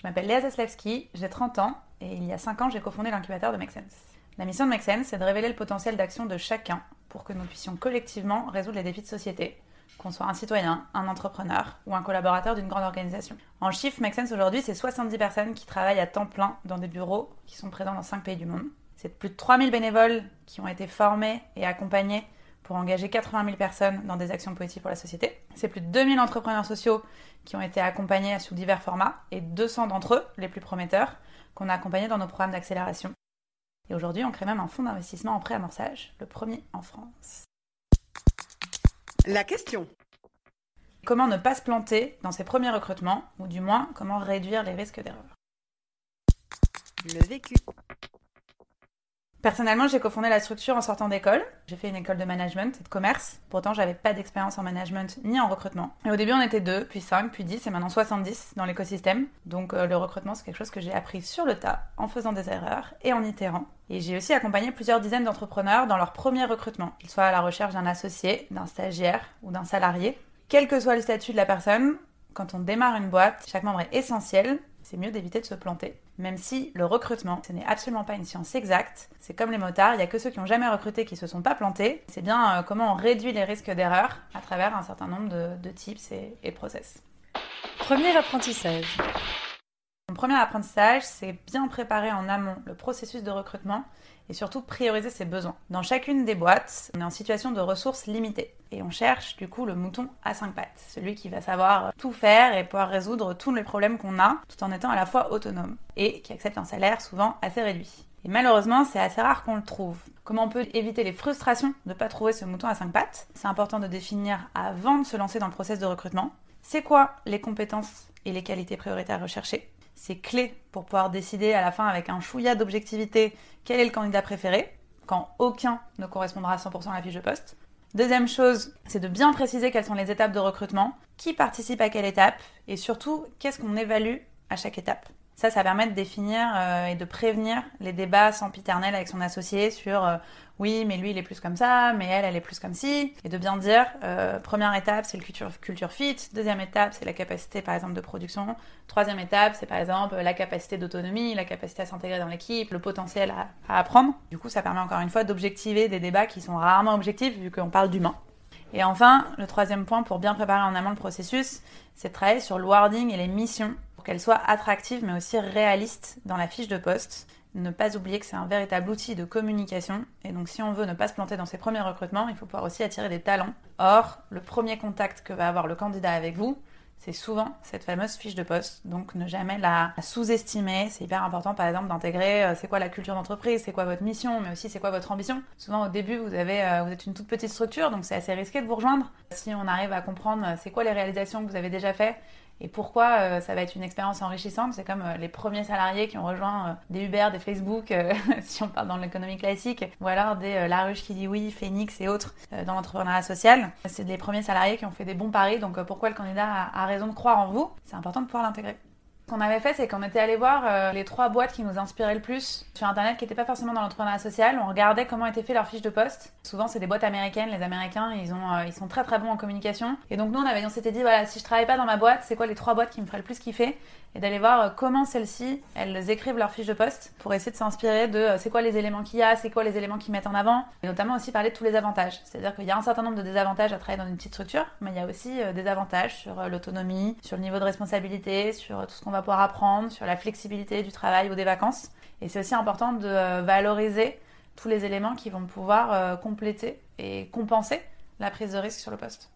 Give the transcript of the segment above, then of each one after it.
Je m'appelle Léa Zaslewski, j'ai 30 ans et il y a 5 ans, j'ai cofondé l'incubateur de Make. La mission de Make c'est de révéler le potentiel d'action de chacun pour que nous puissions collectivement résoudre les défis de société, qu'on soit un citoyen, un entrepreneur ou un collaborateur d'une grande organisation. En chiffre, Make aujourd'hui, c'est 70 personnes qui travaillent à temps plein dans des bureaux qui sont présents dans 5 pays du monde. C'est plus de 3000 bénévoles qui ont été formés et accompagnés pour engager 80 000 personnes dans des actions positives pour la société. C'est plus de 2000 entrepreneurs sociaux qui ont été accompagnés sous divers formats et 200 d'entre eux, les plus prometteurs, qu'on a accompagnés dans nos programmes d'accélération. Et aujourd'hui, on crée même un fonds d'investissement en pré-amorçage, le premier en France. La question. Comment ne pas se planter dans ses premiers recrutements, ou du moins comment réduire les risques d'erreur Le vécu. Personnellement, j'ai cofondé la structure en sortant d'école. J'ai fait une école de management et de commerce. Pourtant, j'avais pas d'expérience en management ni en recrutement. Et au début, on était deux, puis 5, puis 10 et maintenant 70 dans l'écosystème. Donc euh, le recrutement, c'est quelque chose que j'ai appris sur le tas, en faisant des erreurs et en itérant. Et j'ai aussi accompagné plusieurs dizaines d'entrepreneurs dans leur premier recrutement, qu'ils soient à la recherche d'un associé, d'un stagiaire ou d'un salarié. Quel que soit le statut de la personne, quand on démarre une boîte, chaque membre est essentiel c'est mieux d'éviter de se planter. Même si le recrutement, ce n'est absolument pas une science exacte. C'est comme les motards, il n'y a que ceux qui n'ont jamais recruté qui se sont pas plantés. C'est bien euh, comment on réduit les risques d'erreur à travers un certain nombre de, tips et, et process. Premier apprentissage. Mon premier apprentissage, c'est bien préparer en amont le processus de recrutement et surtout prioriser ses besoins. Dans chacune des boîtes, on est en situation de ressources limitées et on cherche du coup le mouton à cinq pattes, celui qui va savoir tout faire et pouvoir résoudre tous les problèmes qu'on a tout en étant à la fois autonome et qui accepte un salaire souvent assez réduit. Et malheureusement, c'est assez rare qu'on le trouve. Comment on peut éviter les frustrations de ne pas trouver ce mouton à cinq pattes? C'est important de définir avant de se lancer dans le process de recrutement. C'est quoi les compétences et les qualités prioritaires recherchées? C'est clé pour pouvoir décider à la fin avec un chouïa d'objectivité quel est le candidat préféré, quand aucun ne correspondra à 100% à la fiche de poste. Deuxième chose, c'est de bien préciser quelles sont les étapes de recrutement, qui participe à quelle étape, et surtout qu'est-ce qu'on évalue à chaque étape. Ça, ça permet de définir euh, et de prévenir les débats sans piternel avec son associé sur euh, oui, mais lui il est plus comme ça, mais elle elle est plus comme ci, et de bien dire euh, première étape c'est le culture, fit, deuxième étape c'est la capacité par exemple de production, troisième étape c'est par exemple la capacité d'autonomie, la capacité à s'intégrer dans l'équipe, le potentiel à, à apprendre. Du coup, ça permet encore une fois d'objectiver des débats qui sont rarement objectifs vu qu'on parle d'humain. Et enfin, le troisième point pour bien préparer en amont le processus, c'est de travailler sur le wording et les missions pour qu'elles soient attractives mais aussi réalistes dans la fiche de poste. Ne pas oublier que c'est un véritable outil de communication et donc si on veut ne pas se planter dans ses premiers recrutements, il faut pouvoir aussi attirer des talents. Or, le premier contact que va avoir le candidat avec vous, c'est souvent cette fameuse fiche de poste. Donc ne jamais la sous-estimer. C'est hyper important par exemple d'intégrer euh, c'est quoi la culture d'entreprise, c'est quoi votre mission, mais aussi c'est quoi votre ambition. Souvent au début vous avez euh, vous êtes une toute petite structure donc c'est assez risqué de vous rejoindre. Si on arrive à comprendre euh, c'est quoi les réalisations que vous avez déjà fait et pourquoi ça va être une expérience enrichissante? C'est comme les premiers salariés qui ont rejoint des Uber, des Facebook, si on parle dans l'économie classique, ou alors des La Ruche qui dit oui, Phoenix et autres dans l'entrepreneuriat social. C'est les premiers salariés qui ont fait des bons paris, donc pourquoi le candidat a raison de croire en vous, c'est important de pouvoir l'intégrer. Qu'on avait fait, c'est qu'on était allé voir euh, les trois boîtes qui nous inspiraient le plus sur Internet, qui n'étaient pas forcément dans l'entrepreneuriat social. On regardait comment étaient fait leurs fiches de poste. Souvent, c'est des boîtes américaines. Les Américains, euh, ils sont très très bons en communication. Et donc, nous, on, avait, on s'était dit, voilà, si je travaille pas dans ma boîte, c'est quoi les trois boîtes qui me feraient le plus kiffer? Et d'aller voir euh, comment celles-ci, elles écrivent leurs fiches de poste pour essayer de s'inspirer de euh, c'est quoi les éléments qu'il y a, c'est quoi les éléments qu'ils mettent en avant. Et notamment aussi parler de tous les avantages. C'est-à-dire qu'il y a un certain nombre de désavantages à travailler dans une petite structure, mais il y a aussi euh, des avantages sur l'autonomie, sur le niveau de responsabilité, sur tout ce qu'on va pouvoir apprendre, sur la flexibilité du travail ou des vacances. Et c'est aussi important de valoriser tous les éléments qui vont pouvoir compléter et compenser la prise de risque sur le poste.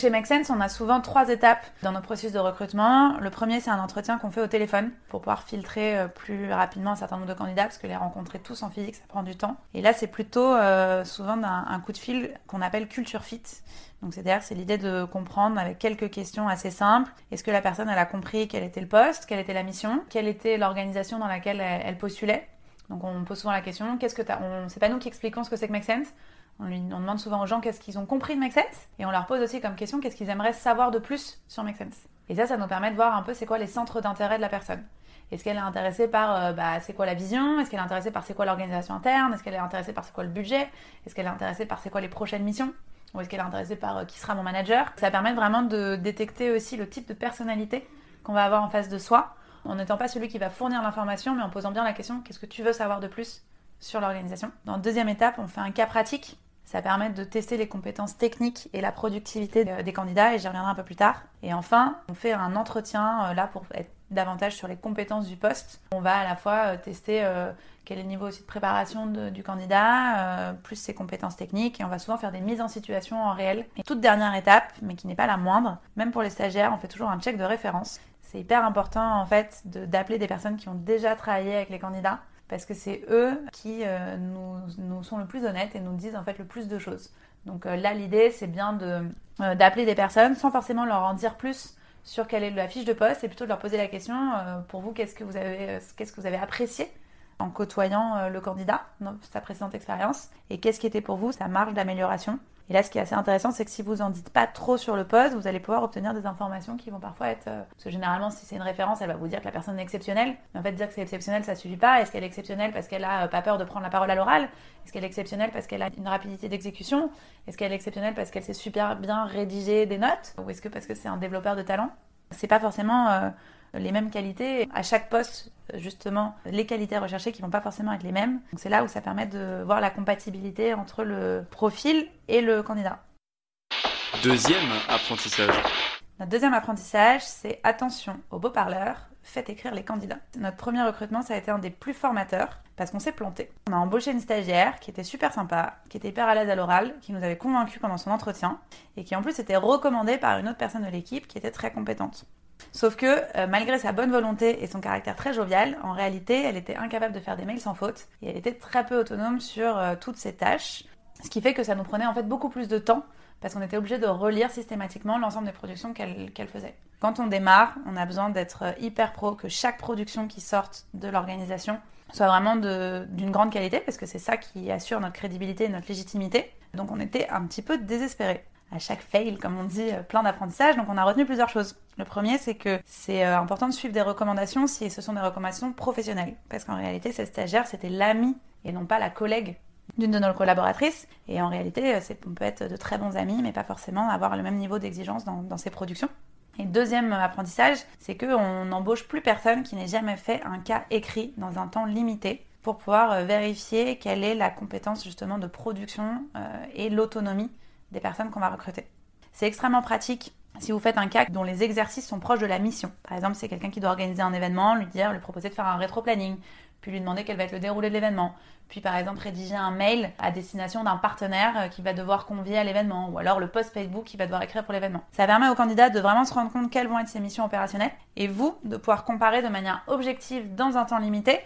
Chez Make Sense, on a souvent trois étapes dans nos processus de recrutement. Le premier, c'est un entretien qu'on fait au téléphone pour pouvoir filtrer euh, plus rapidement un certain nombre de candidats, parce que les rencontrer tous en physique, ça prend du temps. Et là, c'est plutôt euh, souvent un, coup de fil qu'on appelle culture fit. Donc c'est-à-dire c'est l'idée de comprendre avec quelques questions assez simples. Est-ce que la personne a compris quel était le poste, quelle était la mission, quelle était l'organisation dans laquelle elle, elle postulait? Donc on pose souvent la question qu'est-ce que t'as on c'est pas nous qui expliquons ce que c'est que Make Sense. On, demande souvent aux gens qu'est-ce qu'ils ont compris de Make Sense et on leur pose aussi comme question qu'est-ce qu'ils aimeraient savoir de plus sur Make Sense? Et ça ça nous permet de voir un peu c'est quoi les centres d'intérêt de la personne. Est-ce qu'elle est intéressée par euh, bah, c'est quoi la vision? Est-ce qu'elle est intéressée par c'est quoi l'organisation interne? Est-ce qu'elle est intéressée par c'est quoi le budget? Est-ce qu'elle est intéressée par c'est quoi les prochaines missions? Ou est-ce qu'elle est intéressée par euh, qui sera mon manager? Ça permet vraiment de détecter aussi le type de personnalité qu'on va avoir en face de soi, en n'étant pas celui qui va fournir l'information, mais en posant bien la question qu'est-ce que tu veux savoir de plus sur l'organisation? Dans la deuxième étape, on fait un cas pratique. Ça permet de tester les compétences techniques et la productivité des candidats, et j'y reviendrai un peu plus tard. Et enfin, on fait un entretien euh, là pour être davantage sur les compétences du poste. On va à la fois euh, tester euh, quel est le niveau aussi de préparation du candidat, plus ses compétences techniques, et on va souvent faire des mises en situation en réel. Et toute dernière étape, mais qui n'est pas la moindre, même pour les stagiaires, on fait toujours un check de référence. C'est hyper important en fait d'appeler des personnes qui ont déjà travaillé avec les candidats parce que c'est eux qui euh, nous, sont le plus honnêtes et nous disent en fait le plus de choses. Donc euh, là, l'idée, c'est bien euh, d'appeler des personnes sans forcément leur en dire plus sur quelle est la fiche de poste et plutôt de leur poser la question pour vous, qu'est-ce que vous avez, qu'est-ce que vous avez apprécié en côtoyant le candidat dans sa précédente expérience et qu'est-ce qui était pour vous sa marge d'amélioration. Et là, ce qui est assez intéressant, c'est que si vous en dites pas trop sur le poste, vous allez pouvoir obtenir des informations qui vont parfois être. euh, Parce que généralement, si c'est une référence, elle va vous dire que la personne est exceptionnelle. Mais en fait, dire que c'est exceptionnel, ça suffit pas. Est-ce qu'elle est exceptionnelle parce qu'elle a euh, pas peur de prendre la parole à l'oral? Est-ce qu'elle est exceptionnelle parce qu'elle a une rapidité d'exécution? Est-ce qu'elle est exceptionnelle parce qu'elle sait super bien rédiger des notes? Ou est-ce que parce que c'est un développeur de talent? C'est pas forcément euh, les mêmes qualités. À chaque poste, justement, les qualités recherchées qui vont pas forcément être les mêmes. Donc c'est là où ça permet de voir la compatibilité entre le profil et le candidat. Deuxième apprentissage. Notre deuxième apprentissage, c'est attention aux beaux parleurs, faites écrire les candidats. Notre premier recrutement, ça a été un des plus formateurs parce qu'on s'est planté. On a embauché une stagiaire qui était super sympa, qui était hyper à l'aise à l'oral, qui nous avait convaincus pendant son entretien et qui en plus était recommandée par une autre personne de l'équipe qui était très compétente. Sauf que, euh, malgré sa bonne volonté et son caractère très jovial, en réalité, elle était incapable de faire des mails sans faute et elle était très peu autonome sur euh, toutes ses tâches. Ce qui fait que ça nous prenait en fait beaucoup plus de temps parce qu'on était obligé de relire systématiquement l'ensemble des productions qu'elle faisait. Quand on démarre, on a besoin d'être euh, hyper pro, que chaque production qui sorte de l'organisation soit vraiment d'une grande qualité, parce que c'est ça qui assure notre crédibilité et notre légitimité. Donc on était un petit peu désespérés. À chaque fail, comme on dit, euh, plein d'apprentissage, donc on a retenu plusieurs choses. Le premier, c'est que c'est euh, important de suivre des recommandations si ce sont des recommandations professionnelles, parce qu'en réalité, cette stagiaire, c'était l'ami et non pas la collègue d'une de nos collaboratrices. Et en réalité, euh, on peut être de très bons amis, mais pas forcément avoir le même niveau d'exigence dans, dans ses productions. Et deuxième apprentissage, c'est qu'on n'embauche plus personne qui n'ait jamais fait un cas écrit dans un temps limité pour pouvoir vérifier quelle est la compétence justement de production et l'autonomie des personnes qu'on va recruter. C'est extrêmement pratique si vous faites un cas dont les exercices sont proches de la mission. Par exemple, c'est quelqu'un qui doit organiser un événement, lui dire, lui proposer de faire un rétro-planning, puis lui demander quel va être le déroulé de l'événement, puis par exemple rédiger un mail à destination d'un partenaire euh, qui va devoir convier à l'événement, ou alors le post Facebook qui va devoir écrire pour l'événement. Ça permet au candidat de vraiment se rendre compte quelles vont être ses missions opérationnelles, et vous de pouvoir comparer de manière objective dans un temps limité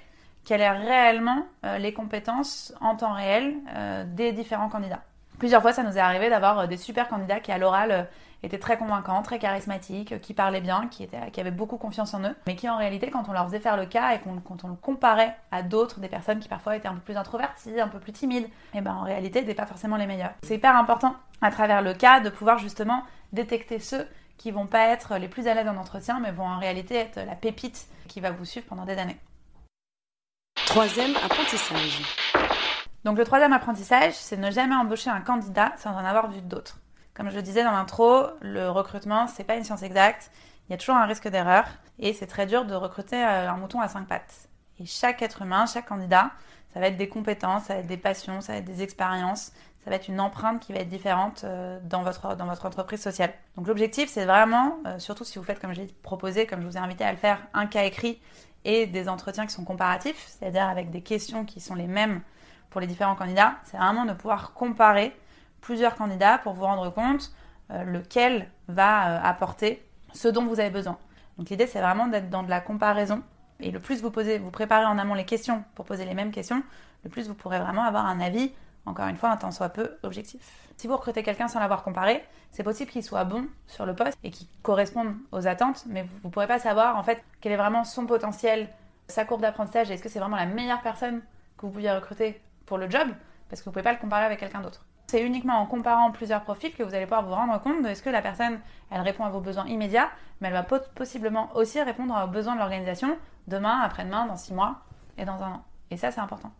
quelles sont réellement euh, les compétences en temps réel euh, des différents candidats. Plusieurs fois, ça nous est arrivé d'avoir euh, des super candidats qui, à l'oral, euh, étaient très convaincants, très charismatiques, euh, qui parlaient bien, qui, avaient beaucoup confiance en eux, mais qui, en réalité, quand on leur faisait faire le cas et quand on le comparait à d'autres, des personnes qui parfois étaient un peu plus introverties, un peu plus timides, et ben en réalité, n'étaient pas forcément les meilleurs. C'est hyper important, à travers le cas, de pouvoir justement détecter ceux qui vont pas être les plus à l'aise en entretien, mais vont en réalité être la pépite qui va vous suivre pendant des années. Troisième apprentissage. Donc le troisième apprentissage, c'est ne jamais embaucher un candidat sans en avoir vu d'autres. Comme je le disais dans l'intro, le recrutement, c'est pas une science exacte. Il y a toujours un risque d'erreur et c'est très dur de recruter euh, un mouton à cinq pattes. Et chaque être humain, chaque candidat, ça va être des compétences, ça va être des passions, ça va être des expériences, ça va être une empreinte qui va être différente euh, dans votre, dans votre entreprise sociale. Donc l'objectif, c'est vraiment, euh, surtout si vous faites comme j'ai proposé, comme je vous ai invité à le faire, un cas écrit et des entretiens qui sont comparatifs, c'est-à-dire avec des questions qui sont les mêmes pour les différents candidats, c'est vraiment de pouvoir comparer plusieurs candidats pour vous rendre compte euh, lequel va apporter ce dont vous avez besoin. Donc l'idée, c'est vraiment d'être dans de la comparaison. Et le plus vous posez, vous préparez en amont les questions pour poser les mêmes questions, le plus vous pourrez vraiment avoir un avis encore une fois, un temps soit peu objectif. Si vous recrutez quelqu'un sans l'avoir comparé, c'est possible qu'il soit bon sur le poste et qu'il corresponde aux attentes, mais vous ne pourrez pas savoir en fait quel est vraiment son potentiel, sa courbe d'apprentissage, est-ce que c'est vraiment la meilleure personne que vous pouviez recruter pour le job, parce que vous ne pouvez pas le comparer avec quelqu'un d'autre. C'est uniquement en comparant plusieurs profils que vous allez pouvoir vous rendre compte de est-ce que la personne, elle répond à vos besoins immédiats, mais elle va possiblement aussi répondre aux besoins de l'organisation demain, après-demain, dans six mois et dans un an. Et ça, c'est important.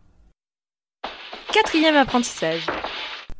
Quatrième apprentissage.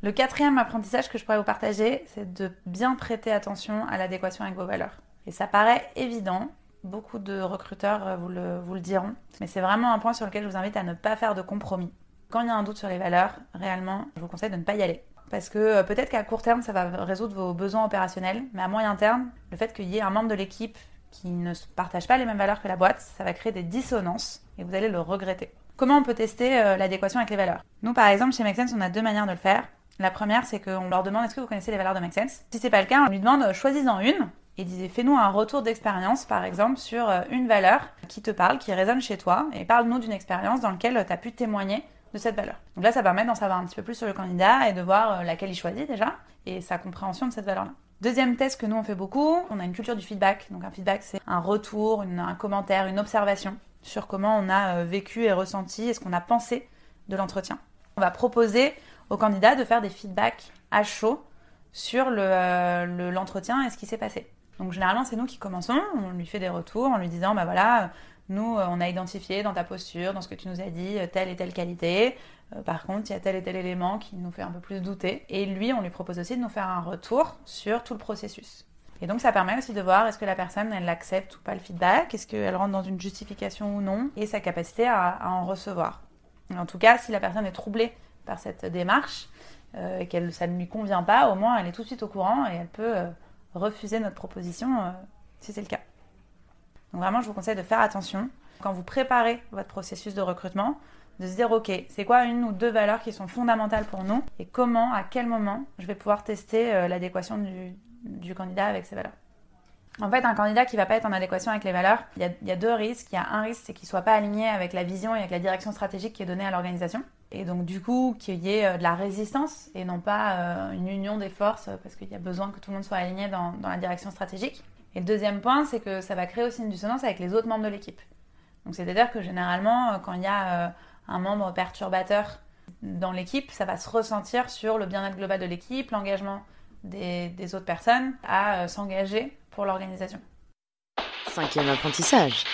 Le quatrième apprentissage que je pourrais vous partager, c'est de bien prêter attention à l'adéquation avec vos valeurs. Et ça paraît évident, beaucoup de recruteurs euh, vous le, vous le diront, mais c'est vraiment un point sur lequel je vous invite à ne pas faire de compromis. Quand il y a un doute sur les valeurs, réellement, je vous conseille de ne pas y aller. Parce que euh, peut-être qu'à court terme, ça va résoudre vos besoins opérationnels, mais à moyen terme, le fait qu'il y ait un membre de l'équipe qui ne partage pas les mêmes valeurs que la boîte, ça va créer des dissonances et vous allez le regretter. Comment on peut tester euh, l'adéquation avec les valeurs? Nous, par exemple, chez Make on a deux manières de le faire. La première, c'est qu'on leur demande est-ce que vous connaissez les valeurs de Make Sense? Si c'est pas le cas, on lui demande euh, choisis-en une et disait fais-nous un retour d'expérience, par exemple, sur une valeur qui te parle, qui résonne chez toi, et parle-nous d'une expérience dans laquelle tu as pu témoigner de cette valeur. Donc là, ça permet d'en savoir un petit peu plus sur le candidat et de voir laquelle il choisit déjà, et sa compréhension de cette valeur-là. Deuxième test que nous on fait beaucoup, on a une culture du feedback. Donc un feedback c'est un retour, un commentaire, une observation sur comment on a euh, vécu et ressenti et ce qu'on a pensé de l'entretien. On va proposer au candidat de faire des feedbacks à chaud sur euh, l'entretien le, et ce qui s'est passé. Donc généralement c'est nous qui commençons, on lui fait des retours en lui disant bah voilà, nous euh, on a identifié dans ta posture, dans ce que tu nous as dit, telle et telle qualité. par contre, il y a tel et tel élément qui nous fait un peu plus douter. Et lui, on lui propose aussi de nous faire un retour sur tout le processus. Et donc ça permet aussi de voir est-ce que la personne elle accepte ou pas le feedback, est-ce qu'elle rentre dans une justification ou non, et sa capacité à, en recevoir. En tout cas, si la personne est troublée par cette démarche euh, et que ça ne lui convient pas, au moins elle est tout de suite au courant et elle peut euh, refuser notre proposition euh, si c'est le cas. Donc vraiment, je vous conseille de faire attention quand vous préparez votre processus de recrutement, de se dire ok, c'est quoi une ou deux valeurs qui sont fondamentales pour nous et comment, à quel moment je vais pouvoir tester l'adéquation du, candidat avec ses valeurs. En fait, un candidat qui va pas être en adéquation avec les valeurs, il y a, deux risques. Il y a un risque, c'est qu'il soit pas aligné avec la vision et avec la direction stratégique qui est donnée à l'organisation. Et donc, du coup, qu'il y ait euh, de la résistance et non pas euh, une union des forces parce qu'il y a besoin que tout le monde soit aligné dans, la direction stratégique. Et le deuxième point, c'est que ça va créer aussi une dissonance avec les autres membres de l'équipe. Donc, c'est-à-dire que généralement, euh, quand il y a un membre perturbateur dans l'équipe, ça va se ressentir sur le bien-être global de l'équipe, l'engagement des, autres personnes à euh, s'engager pour l'organisation. Cinquième apprentissage.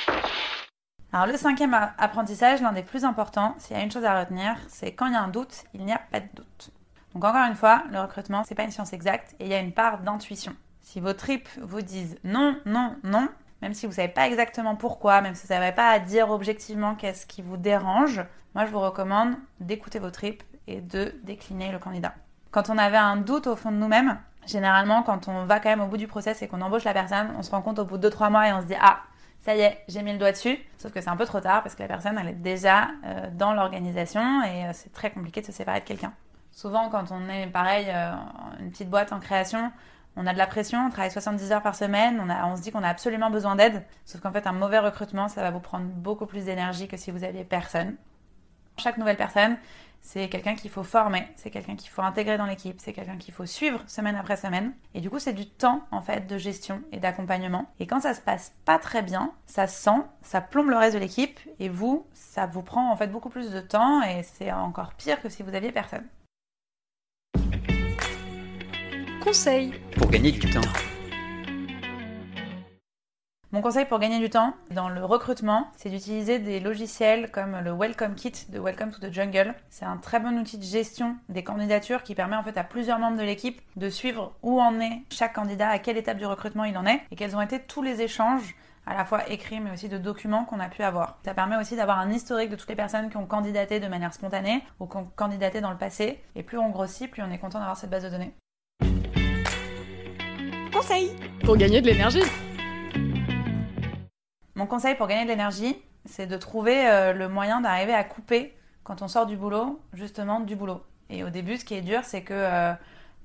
Alors le cinquième apprentissage, l'un des plus importants, s'il y a une chose à retenir, c'est quand il y a un doute, il n'y a pas de doute. Donc encore une fois, le recrutement, c'est pas une science exacte et il y a une part d'intuition. Si vos tripes vous disent non, non, non, même si vous savez pas exactement pourquoi, même si vous savez pas à dire objectivement qu'est-ce qui vous dérange, moi je vous recommande d'écouter vos tripes et de décliner le candidat. Quand on avait un doute au fond de nous-mêmes, généralement, quand on va quand même au bout du process et qu'on embauche la personne, on se rend compte au bout de 2-3 mois et on se dit Ah, ça y est, j'ai mis le doigt dessus. Sauf que c'est un peu trop tard parce que la personne, elle est déjà euh, dans l'organisation et euh, c'est très compliqué de se séparer de quelqu'un. Souvent, quand on est pareil, euh, une petite boîte en création, on a de la pression, on travaille 70 heures par semaine, on, a, se dit qu'on a absolument besoin d'aide. Sauf qu'en fait, un mauvais recrutement, ça va vous prendre beaucoup plus d'énergie que si vous aviez personne. Chaque nouvelle personne, c'est quelqu'un qu'il faut former, c'est quelqu'un qu'il faut intégrer dans l'équipe, c'est quelqu'un qu'il faut suivre semaine après semaine. Et du coup, c'est du temps en fait de gestion et d'accompagnement. Et quand ça se passe pas très bien, ça sent, ça plombe le reste de l'équipe et vous, ça vous prend en fait beaucoup plus de temps et c'est encore pire que si vous aviez personne. Conseil pour gagner du temps. Mon conseil pour gagner du temps dans le recrutement, c'est d'utiliser des logiciels comme le Welcome Kit de Welcome to the Jungle. C'est un très bon outil de gestion des candidatures qui permet en fait à plusieurs membres de l'équipe de suivre où en est chaque candidat, à quelle étape du recrutement il en est et quels ont été tous les échanges à la fois écrits mais aussi de documents qu'on a pu avoir. Ça permet aussi d'avoir un historique de toutes les personnes qui ont candidaté de manière spontanée ou qui ont candidaté dans le passé. Et plus on grossit, plus on est content d'avoir cette base de données. Conseil pour gagner de l'énergie. Mon conseil pour gagner de l'énergie, c'est de trouver euh, le moyen d'arriver à couper quand on sort du boulot, justement du boulot. Et au début, ce qui est dur, c'est que euh,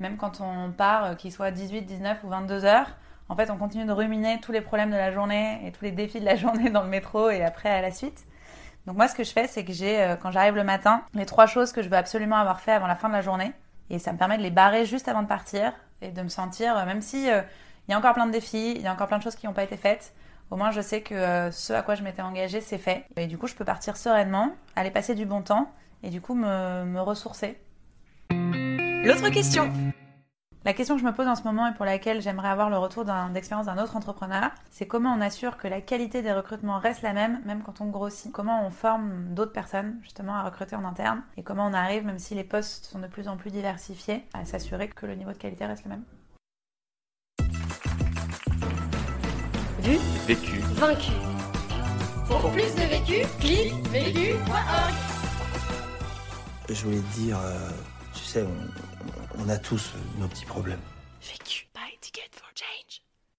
même quand on part, euh, qu'il soit 18, 19 ou 22 heures, en fait, on continue de ruminer tous les problèmes de la journée et tous les défis de la journée dans le métro et après à la suite. Donc moi, ce que je fais, c'est que j'ai, quand j'arrive le matin, les trois choses que je veux absolument avoir fait avant la fin de la journée. Et ça me permet de les barrer juste avant de partir et de me sentir, même si il y a encore plein de défis, il y a encore plein de choses qui n'ont pas été faites, au moins, je sais que euh, ce à quoi je m'étais engagée, c'est fait. Et du coup, je peux partir sereinement, aller passer du bon temps et du coup me, ressourcer. L'autre question la question que je me pose en ce moment et pour laquelle j'aimerais avoir le retour d'expérience d'un autre entrepreneur, c'est comment on assure que la qualité des recrutements reste la même, même quand on grossit. Comment on forme d'autres personnes justement à recruter en interne et comment on arrive, même si les postes sont de plus en plus diversifiés, à s'assurer que le niveau de qualité reste le même. Vécu. Vaincu. Pour plus de vécu, clique vécu.org. Je voulais te dire, euh, sais, on, on a tous nos petits problèmes. Vécu. Buy ticket for change.